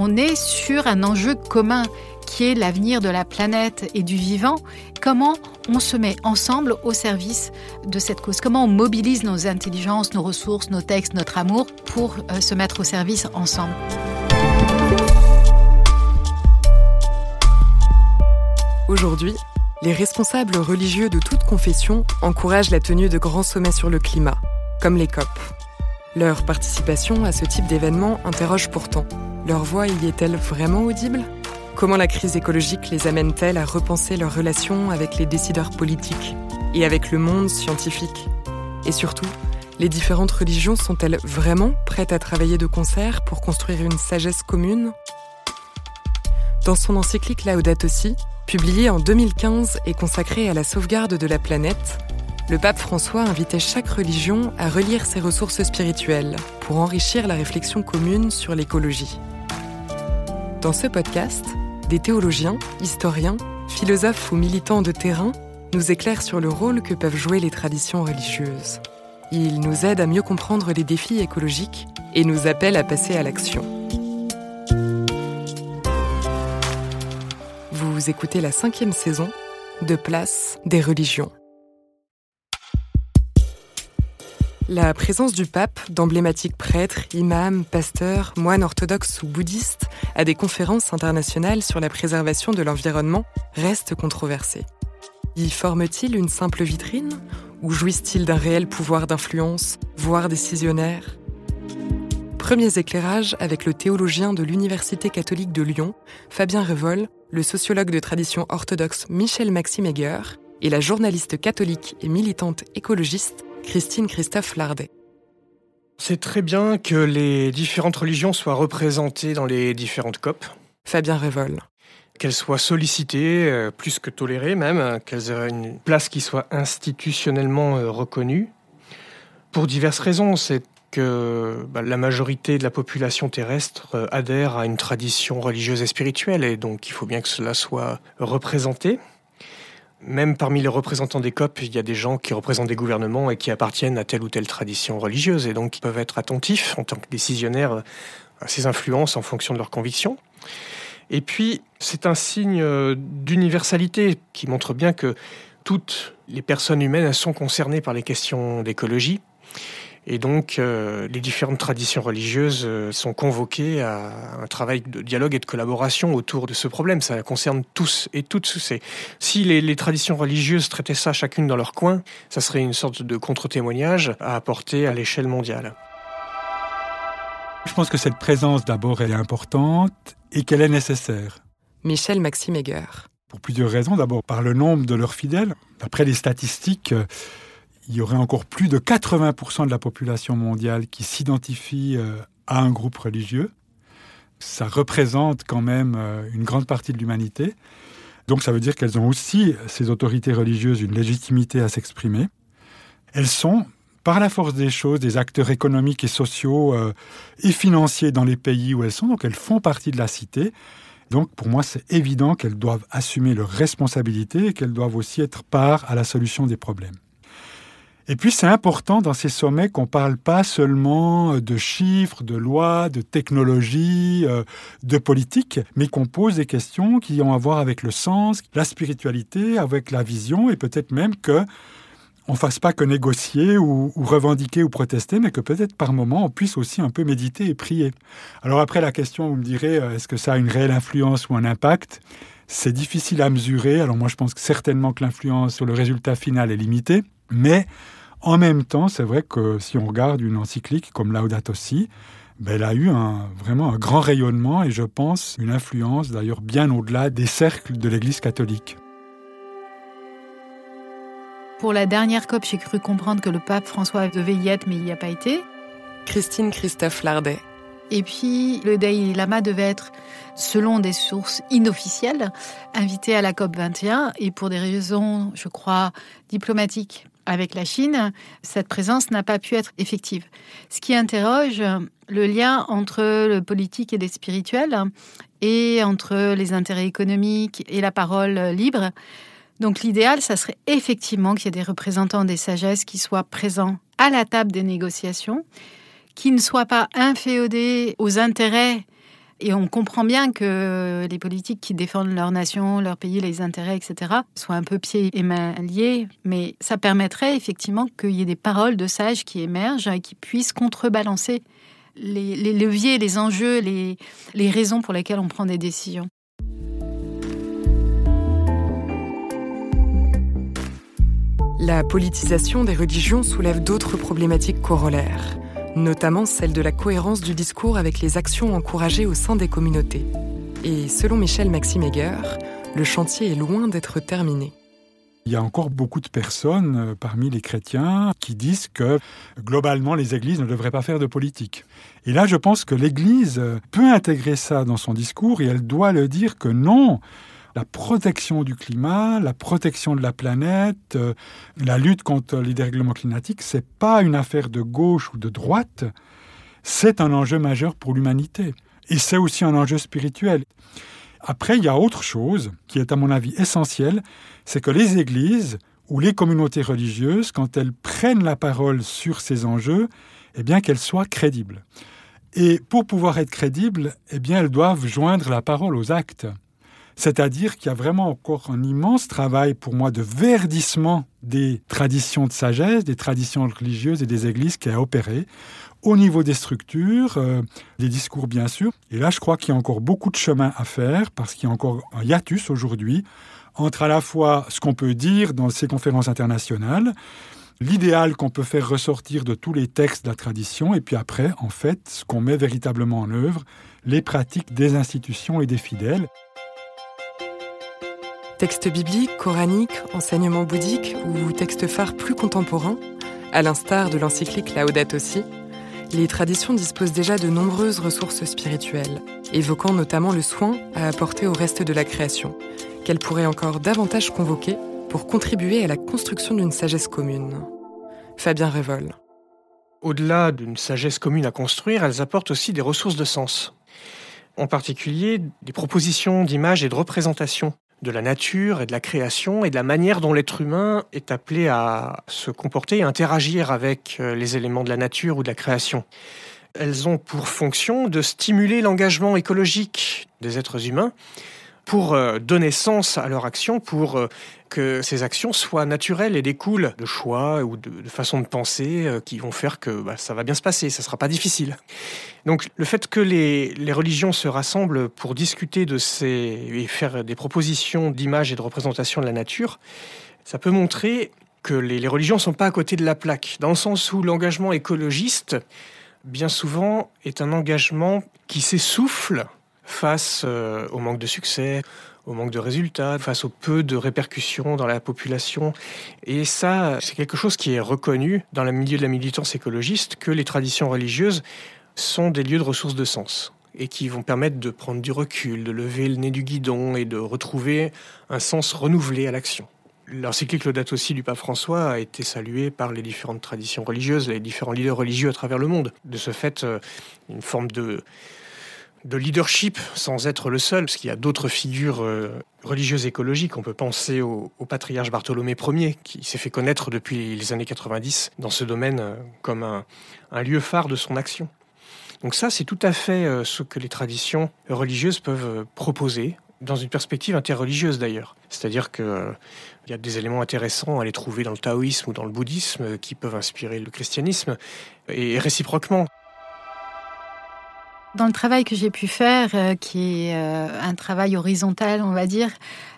On est sur un enjeu commun qui est l'avenir de la planète et du vivant. Comment on se met ensemble au service de cette cause? Comment on mobilise nos intelligences, nos ressources, nos textes, notre amour pour euh, se mettre au service ensemble? Aujourd'hui, les responsables religieux de toute confession encouragent la tenue de grands sommets sur le climat, comme les COP. Leur participation à ce type d'événement interroge pourtant. Leur voix y est-elle vraiment audible? Comment la crise écologique les amène-t-elle à repenser leurs relations avec les décideurs politiques et avec le monde scientifique? Et surtout, les différentes religions sont-elles vraiment prêtes à travailler de concert pour construire une sagesse commune? Dans son encyclique Laudato Si, publié en 2015 et consacré à la sauvegarde de la planète, le pape François invitait chaque religion à relire ses ressources spirituelles pour enrichir la réflexion commune sur l'écologie. Dans ce podcast, des théologiens, historiens, philosophes ou militants de terrain nous éclairent sur le rôle que peuvent jouer les traditions religieuses. Ils nous aident à mieux comprendre les défis écologiques et nous appellent à passer à l'action. Vous écoutez la cinquième saison de Place des religions. La présence du pape, d'emblématiques prêtres, imams, pasteurs, moines orthodoxes ou bouddhistes, à des conférences internationales sur la préservation de l'environnement reste controversée. Y forme-t-il une simple vitrine ou jouissent-ils d'un réel pouvoir d'influence, voire décisionnaire? Premiers éclairages avec le théologien de l'Université catholique de Lyon, Fabien Revol, le sociologue de tradition orthodoxe Michel Maxime Egger et la journaliste catholique et militante écologiste Christine Christophe Lardet. C'est très bien que les différentes religions soient représentées dans les différentes COP. Fabien Revol. Qu'elles soient sollicitées, euh, plus que tolérées même, qu'elles aient une place qui soit institutionnellement euh, reconnue. Pour diverses raisons, c'est que bah, la majorité de la population terrestre euh, adhère à une tradition religieuse et spirituelle, et donc il faut bien que cela soit représenté. Même parmi les représentants des COP, il y a des gens qui représentent des gouvernements et qui appartiennent à telle ou telle tradition religieuse, et donc ils peuvent être attentifs en tant que décisionnaires à ces influences en fonction de leurs convictions. Et puis, c'est un signe euh, d'universalité qui montre bien que toutes les personnes humaines sont concernées par les questions d'écologie et donc, euh, les différentes traditions religieuses euh, sont convoquées à un travail de dialogue et de collaboration autour de ce problème. Ça concerne tous et toutes. Si les, traditions religieuses traitaient ça chacune dans leur coin, ça serait une sorte de contre-témoignage à apporter à l'échelle mondiale. Je pense que cette présence, d'abord, elle est importante et qu'elle est nécessaire. Michel Maxime Egger. Pour plusieurs raisons. D'abord, par le nombre de leurs fidèles. D'après les statistiques, il y aurait encore plus de 80% de la population mondiale qui s'identifie euh, à un groupe religieux. Ça représente quand même euh, une grande partie de l'humanité. Donc ça veut dire qu'elles ont aussi, ces autorités religieuses, une légitimité à s'exprimer. Elles sont, par la force des choses, des acteurs économiques et sociaux euh, et financiers dans les pays où elles sont. Donc elles font partie de la cité. Donc pour moi, c'est évident qu'elles doivent assumer leurs responsabilités et qu'elles doivent aussi être part à la solution des problèmes. Et puis c'est important dans ces sommets qu'on ne parle pas seulement de chiffres, de lois, de technologies, euh, de politique, mais qu'on pose des questions qui ont à voir avec le sens, la spiritualité, avec la vision, et peut-être même que on fasse pas que négocier ou, revendiquer ou protester, mais que peut-être par moment on puisse aussi un peu méditer et prier. Alors après la question, vous me direz, euh, est-ce que ça a une réelle influence ou un impact? C'est difficile à mesurer. Alors moi je pense certainement que l'influence sur le résultat final est limitée, mais en même temps, c'est vrai que si on regarde une encyclique comme Laudato Si, ben, elle a eu un, vraiment un grand rayonnement et je pense une influence d'ailleurs bien au-delà des cercles de l'Église catholique. Pour la dernière COP, j'ai cru comprendre que le pape François devait y être, mais il n'y a pas été. Christine Christophe Lardet. Et puis, le Dalai Lama devait être, selon des sources inofficielles, invité à la COP 21 et pour des raisons, je crois, diplomatiques avec la Chine, cette présence n'a pas pu être effective. Ce qui interroge le lien entre le politique et le spirituel et entre les intérêts économiques et la parole libre. Donc l'idéal, ça serait effectivement qu'il y ait des représentants des sagesses qui soient présents à la table des négociations, qui ne soient pas inféodés aux intérêts. Et on comprend bien que les politiques qui défendent leur nation, leur pays, les intérêts, etc., soient un peu pieds et mains liés. Mais ça permettrait effectivement qu'il y ait des paroles de sages qui émergent et qui puissent contrebalancer les, leviers, les enjeux, les, les raisons pour lesquelles on prend des décisions. La politisation des religions soulève d'autres problématiques corollaires, notamment celle de la cohérence du discours avec les actions encouragées au sein des communautés. Et selon Michel Maximegger, le chantier est loin d'être terminé. Il y a encore beaucoup de personnes euh, parmi les chrétiens qui disent que globalement les églises ne devraient pas faire de politique. Et là, je pense que l'Église peut intégrer ça dans son discours et elle doit le dire que non, la protection du climat, la protection de la planète, euh, la lutte contre les dérèglements climatiques, c'est pas une affaire de gauche ou de droite, c'est un enjeu majeur pour l'humanité. Et c'est aussi un enjeu spirituel. Après, il y a autre chose qui est à mon avis essentielle, c'est que les églises ou les communautés religieuses, quand elles prennent la parole sur ces enjeux, eh bien qu'elles soient crédibles. Et pour pouvoir être crédibles, eh bien elles doivent joindre la parole aux actes. C'est-à-dire qu'il y a vraiment encore un immense travail pour moi de verdissement des traditions de sagesse, des traditions religieuses et des églises qui a opéré au niveau des structures, euh, des discours bien sûr. Et là, je crois qu'il y a encore beaucoup de chemin à faire parce qu'il y a encore un hiatus aujourd'hui entre à la fois ce qu'on peut dire dans ces conférences internationales, l'idéal qu'on peut faire ressortir de tous les textes de la tradition, et puis après, en fait, ce qu'on met véritablement en œuvre, les pratiques des institutions et des fidèles. Textes bibliques, coraniques, enseignements bouddhiques ou textes phares plus contemporains, à l'instar de l'encyclique Laudato Si, les traditions disposent déjà de nombreuses ressources spirituelles, évoquant notamment le soin à apporter au reste de la création, qu'elles pourraient encore davantage convoquer pour contribuer à la construction d'une sagesse commune. Fabien Révol. Au-delà d'une sagesse commune à construire, elles apportent aussi des ressources de sens. En particulier, des propositions d'images et de représentations de la nature et de la création et de la manière dont l'être humain est appelé à se comporter et interagir avec euh, les éléments de la nature ou de la création. Elles ont pour fonction de stimuler l'engagement écologique des êtres humains pour euh, donner sens à leur action, pour euh, que ces actions soient naturelles et découlent de choix ou de, façons de penser euh, qui vont faire que bah, ça va bien se passer, ça ne sera pas difficile. Donc le fait que les, religions se rassemblent pour discuter de ces et faire des propositions d'images et de représentation de la nature, ça peut montrer que les, les religions ne sont pas à côté de la plaque, dans le sens où l'engagement écologiste, bien souvent, est un engagement qui s'essouffle face euh, au manque de succès, au manque de résultats, face au peu de répercussions dans la population. Et ça, c'est quelque chose qui est reconnu dans le milieu de la militance écologiste, que les traditions religieuses sont des lieux de ressources de sens et qui vont permettre de prendre du recul, de lever le nez du guidon et de retrouver un sens renouvelé à l'action. L'encyclique date aussi du pape François a été salué par les différentes traditions religieuses, les différents leaders religieux à travers le monde. De ce fait, euh, une forme de de leadership sans être le seul, parce qu'il y a d'autres figures euh, religieuses écologiques. On peut penser au, patriarche Bartholomé Ier, qui s'est fait connaître depuis les années 90 dans ce domaine euh, comme un, lieu phare de son action. Donc ça, c'est tout à fait euh, ce que les traditions religieuses peuvent proposer, dans une perspective interreligieuse d'ailleurs. C'est-à-dire qu'il y a des éléments intéressants à les trouver dans le taoïsme ou dans le bouddhisme qui peuvent inspirer le christianisme, et réciproquement. Dans le travail que j'ai pu faire, euh, qui est euh, un travail horizontal, on va dire,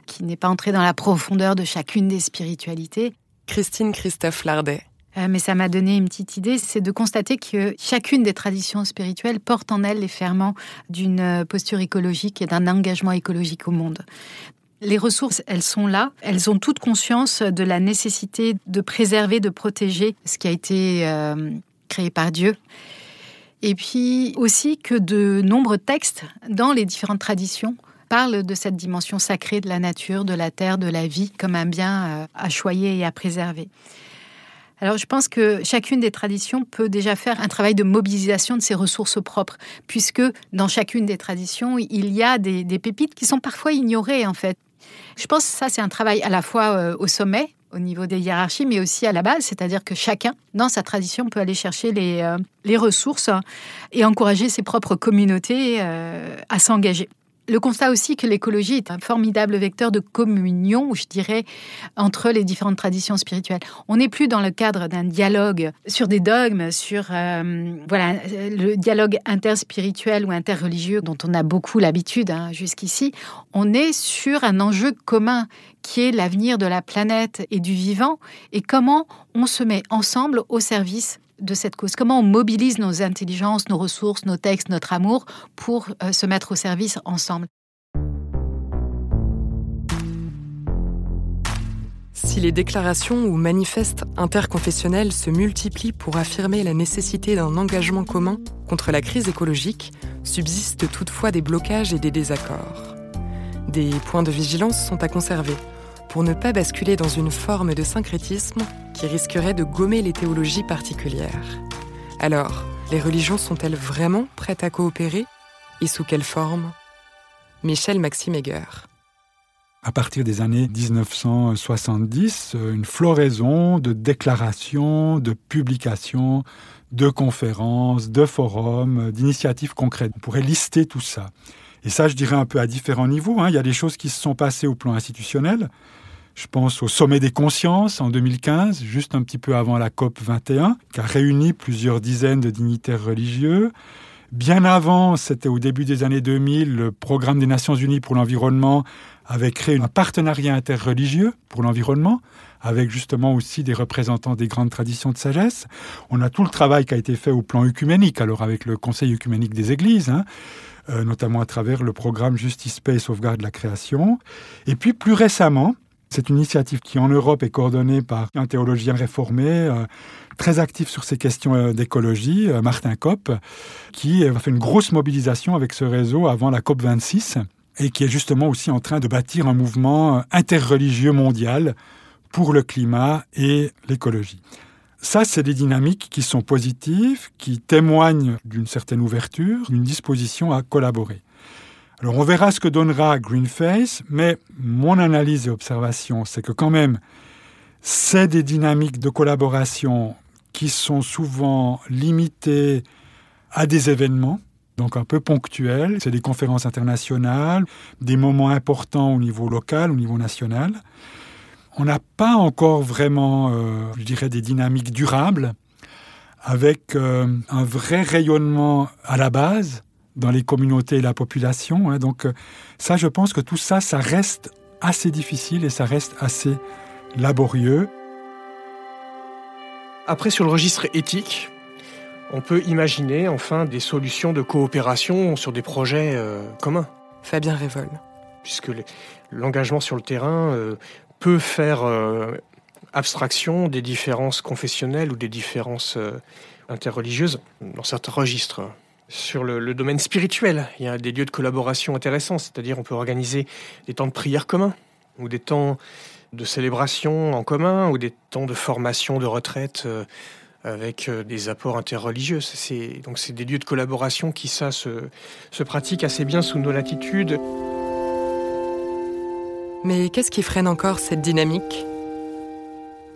qui n'est pas entré dans la profondeur de chacune des spiritualités. Christine Christophe Lardet. Euh, mais ça m'a donné une petite idée, c'est de constater que chacune des traditions spirituelles porte en elle les ferments d'une posture écologique et d'un engagement écologique au monde. Les ressources, elles sont là. Elles ont toute conscience de la nécessité de préserver, de protéger ce qui a été créé par Dieu. Et puis aussi que de nombreux textes dans les différentes traditions parlent de cette dimension sacrée de la nature, de la terre, de la vie, comme un bien euh, à choyer et à préserver. Alors je pense que chacune des traditions peut déjà faire un travail de mobilisation de ses ressources propres, puisque dans chacune des traditions, il y a des, pépites qui sont parfois ignorées en fait. Je pense que ça, c'est un travail à la fois euh, au sommet, au niveau des hiérarchies, mais aussi à la base, c'est-à-dire que chacun, dans sa tradition, peut aller chercher les, euh, ressources et encourager ses propres communautés euh, à s'engager. Le constat aussi que l'écologie est un formidable vecteur de communion, je dirais, entre les différentes traditions spirituelles. On n'est plus dans le cadre d'un dialogue sur des dogmes, sur euh, voilà le dialogue interspirituel ou interreligieux dont on a beaucoup l'habitude hein, jusqu'ici. On est sur un enjeu commun qui est l'avenir de la planète et du vivant et comment on se met ensemble au service de cette cause. Comment on mobilise nos intelligences, nos ressources, nos textes, notre amour pour euh, se mettre au service ensemble? Si les déclarations ou manifestes interconfessionnels se multiplient pour affirmer la nécessité d'un engagement commun contre la crise écologique, subsistent toutefois des blocages et des désaccords. Des points de vigilance sont à conserver pour ne pas basculer dans une forme de syncrétisme qui risquerait de gommer les théologies particulières. Alors, les religions sont-elles vraiment prêtes à coopérer Et sous quelle forme? Michel Maxime Heger. À partir des années 1970, une floraison de déclarations, de publications, de conférences, de forums, d'initiatives concrètes. On pourrait lister tout ça. Et ça, je dirais un peu à différents niveaux. Hein. Il y a des choses qui se sont passées au plan institutionnel, je pense au sommet des consciences en 2015, juste un petit peu avant la COP 21, qui a réuni plusieurs dizaines de dignitaires religieux. Bien avant, c'était au début des années 2000, le programme des Nations Unies pour l'environnement avait créé un partenariat interreligieux pour l'environnement, avec justement aussi des représentants des grandes traditions de sagesse. On a tout le travail qui a été fait au plan œcuménique, alors avec le Conseil œcuménique des Églises, hein, euh, notamment à travers le programme Justice, Paix et Sauvegarde de la Création. Et puis plus récemment, c'est une initiative qui, en Europe, est coordonnée par un théologien réformé, euh, très actif sur ces questions euh, d'écologie, euh, Martin Kopp, qui a fait une grosse mobilisation avec ce réseau avant la COP 26 et qui est justement aussi en train de bâtir un mouvement interreligieux mondial pour le climat et l'écologie. Ça, c'est des dynamiques qui sont positives, qui témoignent d'une certaine ouverture, d'une disposition à collaborer. Alors on verra ce que donnera Greenface, mais mon analyse et observation, c'est que quand même, c'est des dynamiques de collaboration qui sont souvent limitées à des événements, donc un peu ponctuels. C'est des conférences internationales, des moments importants au niveau local, au niveau national. On n'a pas encore vraiment, euh, je dirais, des dynamiques durables avec euh, un vrai rayonnement à la base dans les communautés et la population. Hein. Donc euh, ça, je pense que tout ça, ça reste assez difficile et ça reste assez laborieux. Après, sur le registre éthique, on peut imaginer enfin des solutions de coopération sur des projets euh, communs. Fabien Révol. Puisque l'engagement sur le terrain euh, peut faire abstraction des différences confessionnelles ou des différences interreligieuses dans certains registres sur le, domaine spirituel. Il y a des lieux de collaboration intéressants, c'est-à-dire on peut organiser des temps de prière communs ou des temps de célébration en commun ou des temps de formation, de retraite euh, avec euh, des apports interreligieux. C'est, donc c'est des lieux de collaboration qui, ça, se, se pratiquent assez bien sous nos latitudes. Mais qu'est-ce qui freine encore cette dynamique?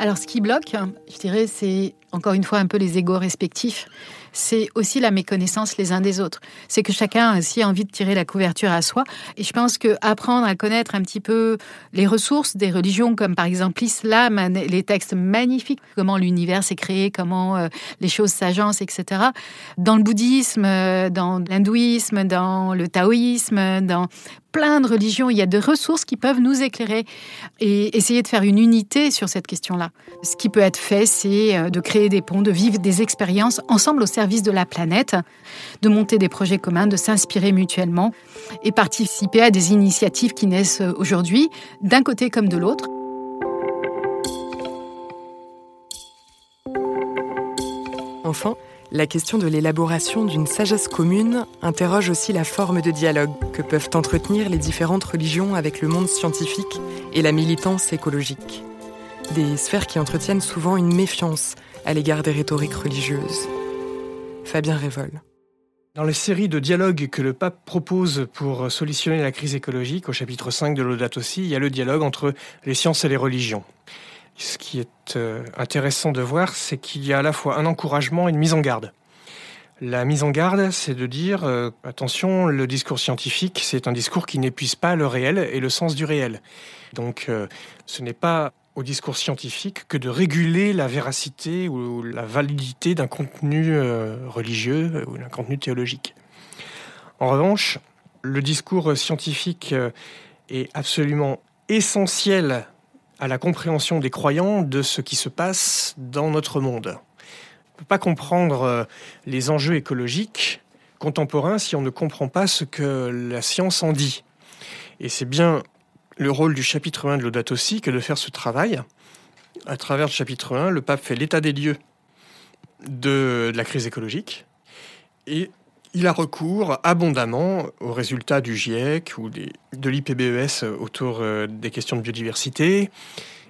Alors, ce qui bloque, je dirais, c'est encore une fois un peu les égaux respectifs c'est aussi la méconnaissance les uns des autres. C'est que chacun a aussi envie de tirer la couverture à soi. Et je pense que apprendre à connaître un petit peu les ressources des religions, comme par exemple l'islam, les textes magnifiques, comment l'univers s'est créé, comment euh, les choses s'agencent, etc. Dans le bouddhisme, euh, dans l'hindouisme, dans le taoïsme, dans plein de religions, il y a des ressources qui peuvent nous éclairer et essayer de faire une unité sur cette question-là. Ce qui peut être fait, c'est euh, de créer des ponts, de vivre des expériences ensemble au service de la planète, de monter des projets communs, de s'inspirer mutuellement et participer à des initiatives qui naissent aujourd'hui, d'un côté comme de l'autre. Enfin, la question de l'élaboration d'une sagesse commune interroge aussi la forme de dialogue que peuvent entretenir les différentes religions avec le monde scientifique et la militance écologique. Des sphères qui entretiennent souvent une méfiance à l'égard des rhétoriques religieuses. Fabien Révol. Dans les séries de dialogues que le pape propose pour solutionner la crise écologique, au chapitre 5 de l'Audate aussi, il y a le dialogue entre les sciences et les religions. Ce qui est euh, intéressant de voir, c'est qu'il y a à la fois un encouragement et une mise en garde. La mise en garde, c'est de dire euh, attention, le discours scientifique, c'est un discours qui n'épuise pas le réel et le sens du réel. Donc, euh, ce n'est pas au discours scientifique que de réguler la véracité ou la validité d'un contenu religieux ou d'un contenu théologique. En revanche, le discours scientifique est absolument essentiel à la compréhension des croyants de ce qui se passe dans notre monde. On ne peut pas comprendre euh, les enjeux écologiques contemporains si on ne comprend pas ce que la science en dit. Et c'est bien le rôle du chapitre 1 de l'Audate aussi que de faire ce travail. À travers le chapitre 1, le pape fait l'état des lieux de la crise écologique et il a recours abondamment aux résultats du GIEC ou de l'IPBES autour euh, des questions de biodiversité.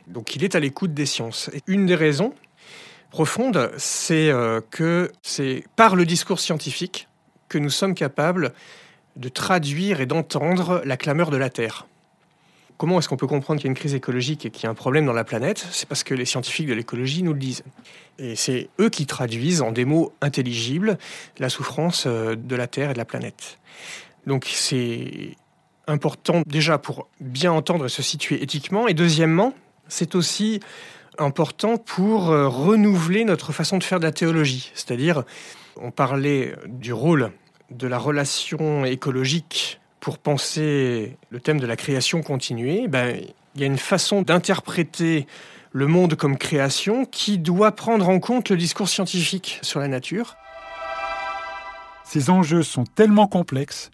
Donc il est à l'écoute des sciences. Et une des raisons profondes, c'est euh, que c'est par le discours scientifique que nous sommes capables de traduire et d'entendre la clameur de la Terre. Comment est-ce qu'on peut comprendre qu'il y a une crise écologique et qu'il y a un problème dans la planète? C'est parce que les scientifiques de l'écologie nous le disent. Et c'est eux qui traduisent en des mots intelligibles la souffrance euh, de la Terre et de la planète. Donc c'est important déjà pour bien entendre et se situer éthiquement. Et deuxièmement, c'est aussi important pour euh, renouveler notre façon de faire de la théologie. C'est-à-dire, on parlait du rôle de la relation écologique pour penser le thème de la création continuée, ben, il y a une façon d'interpréter le monde comme création qui doit prendre en compte le discours scientifique sur la nature. Ces enjeux sont tellement complexes,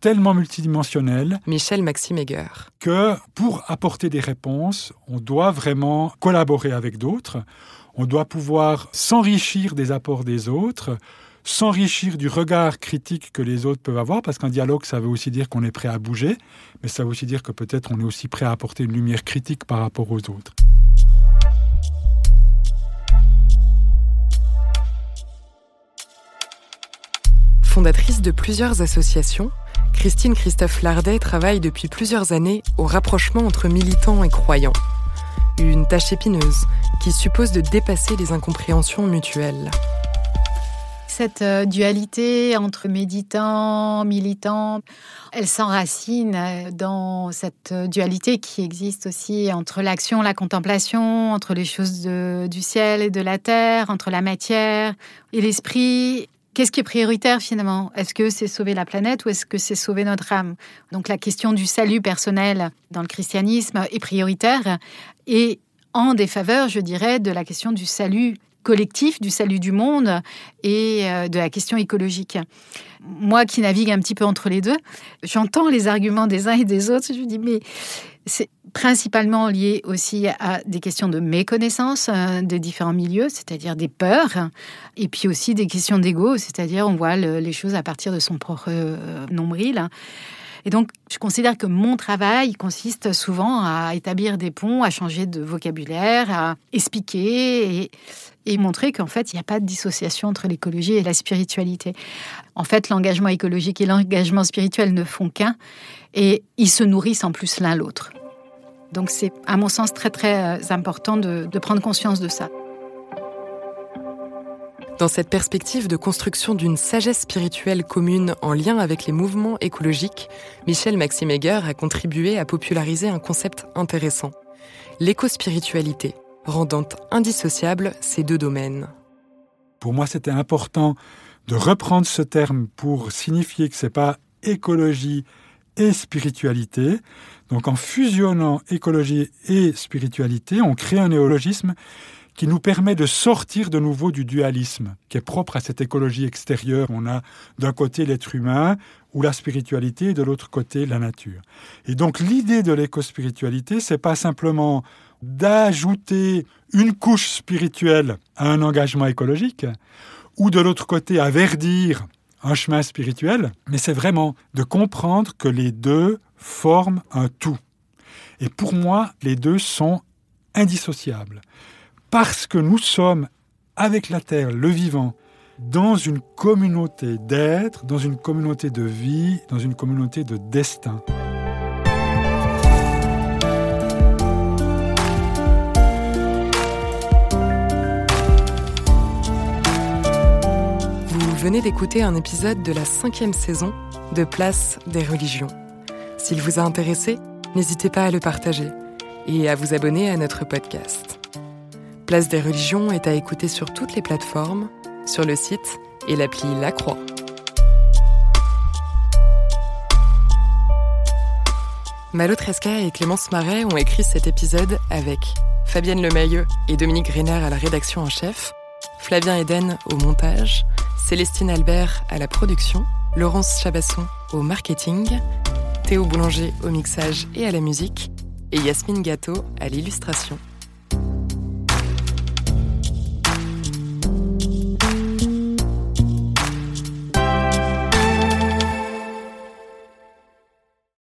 tellement multidimensionnels. Michel Maxime Que pour apporter des réponses, on doit vraiment collaborer avec d'autres. On doit pouvoir s'enrichir des apports des autres s'enrichir du regard critique que les autres peuvent avoir, parce qu'un dialogue, ça veut aussi dire qu'on est prêt à bouger, mais ça veut aussi dire que peut-être on est aussi prêt à apporter une lumière critique par rapport aux autres. Fondatrice de plusieurs associations, Christine Christophe Lardet travaille depuis plusieurs années au rapprochement entre militants et croyants. Une tâche épineuse qui suppose de dépasser les incompréhensions mutuelles cette euh, dualité entre méditants, militants, elle s'enracine euh, dans cette euh, dualité qui existe aussi entre l'action, la contemplation, entre les choses du ciel et de la terre, entre la matière et l'esprit. Qu'est-ce qui est prioritaire finalement? Est-ce que c'est sauver la planète ou est-ce que c'est sauver notre âme? Donc la question du salut personnel dans le christianisme est prioritaire et en défaveur, je dirais, de la question du salut collectif du salut du monde et euh, de la question écologique. Moi qui navigue un petit peu entre les deux, j'entends les arguments des uns et des autres, je me dis mais c'est principalement lié aussi à des questions de méconnaissance euh, de différents milieux, c'est-à-dire des peurs, et puis aussi des questions d'ego, c'est-à-dire on voit les choses à partir de son propre euh, nombril. Et donc, je considère que mon travail consiste souvent à établir des ponts, à changer de vocabulaire, à expliquer et, montrer qu'en fait, il n'y a pas de dissociation entre l'écologie et la spiritualité. En fait, l'engagement écologique et l'engagement spirituel ne font qu'un et ils se nourrissent en plus l'un l'autre. Donc c'est à mon sens très très euh, important de prendre conscience de ça. Dans cette perspective de construction d'une sagesse spirituelle commune en lien avec les mouvements écologiques, Michel Maxime Egger a contribué à populariser un concept intéressant, l'éco-spiritualité, rendant indissociables ces deux domaines. Pour moi, c'était important de reprendre ce terme pour signifier que ce n'est pas écologie et spiritualité. Donc en fusionnant écologie et spiritualité, on crée un néologisme qui nous permet de sortir de nouveau du dualisme qui est propre à cette écologie extérieure. On a d'un côté l'être humain ou la spiritualité et de l'autre côté la nature. Et donc l'idée de l'éco-spiritualité, c'est pas simplement d'ajouter une couche spirituelle à un engagement écologique ou de l'autre côté à verdir un chemin spirituel, mais c'est vraiment de comprendre que les deux forment un tout. Et pour moi, les deux sont indissociables. Parce que nous sommes, avec la Terre, le vivant, dans une communauté d'être, dans une communauté de vie, dans une communauté de destin. Vous venez d'écouter un épisode de la cinquième saison de Place des religions. S'il vous a intéressé, n'hésitez pas à le partager et à vous abonner à notre podcast. Place des religions est à écouter sur toutes les plateformes, sur le site et l'appli La Croix. Malo Tresca et Clémence Marais ont écrit cet épisode avec Fabienne Lemayeux et Dominique Griner à la rédaction en chef, Flavien Eden au montage, Célestine Albert à la production, Laurence Chabasson au marketing, Théo Boulanger au mixage et à la musique, et Yasmine Gâteau à l'illustration.